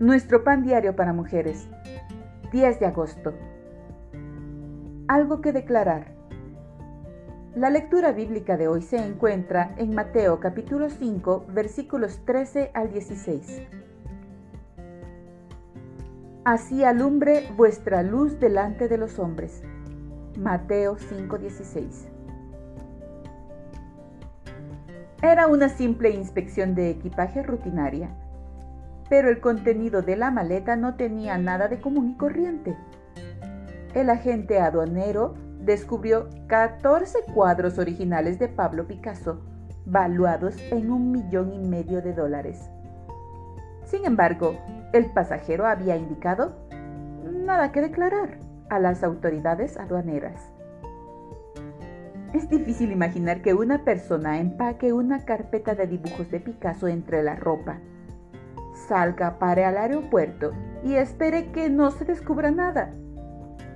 Nuestro pan diario para mujeres. 10 de agosto. Algo que declarar. La lectura bíblica de hoy se encuentra en Mateo capítulo 5 versículos 13 al 16. Así alumbre vuestra luz delante de los hombres. Mateo 5:16. Era una simple inspección de equipaje rutinaria pero el contenido de la maleta no tenía nada de común y corriente. El agente aduanero descubrió 14 cuadros originales de Pablo Picasso, valuados en un millón y medio de dólares. Sin embargo, el pasajero había indicado nada que declarar a las autoridades aduaneras. Es difícil imaginar que una persona empaque una carpeta de dibujos de Picasso entre la ropa salga para el aeropuerto y espere que no se descubra nada.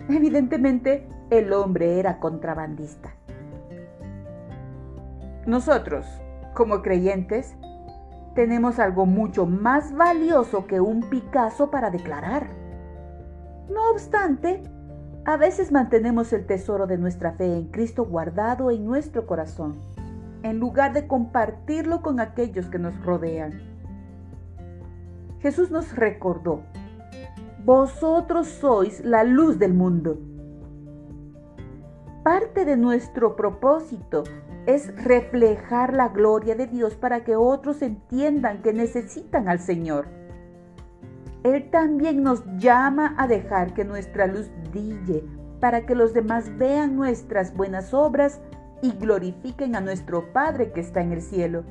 Evidentemente, el hombre era contrabandista. Nosotros, como creyentes, tenemos algo mucho más valioso que un Picasso para declarar. No obstante, a veces mantenemos el tesoro de nuestra fe en Cristo guardado en nuestro corazón, en lugar de compartirlo con aquellos que nos rodean. Jesús nos recordó, vosotros sois la luz del mundo. Parte de nuestro propósito es reflejar la gloria de Dios para que otros entiendan que necesitan al Señor. Él también nos llama a dejar que nuestra luz brille para que los demás vean nuestras buenas obras y glorifiquen a nuestro Padre que está en el cielo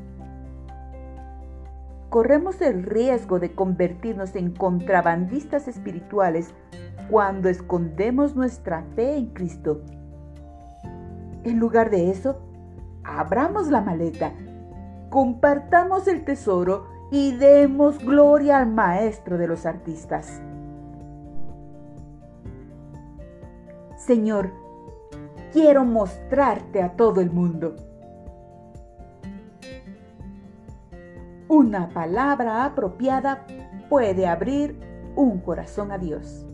corremos el riesgo de convertirnos en contrabandistas espirituales cuando escondemos nuestra fe en Cristo. En lugar de eso, abramos la maleta, compartamos el tesoro y demos gloria al Maestro de los artistas. Señor, quiero mostrarte a todo el mundo. Una palabra apropiada puede abrir un corazón a Dios.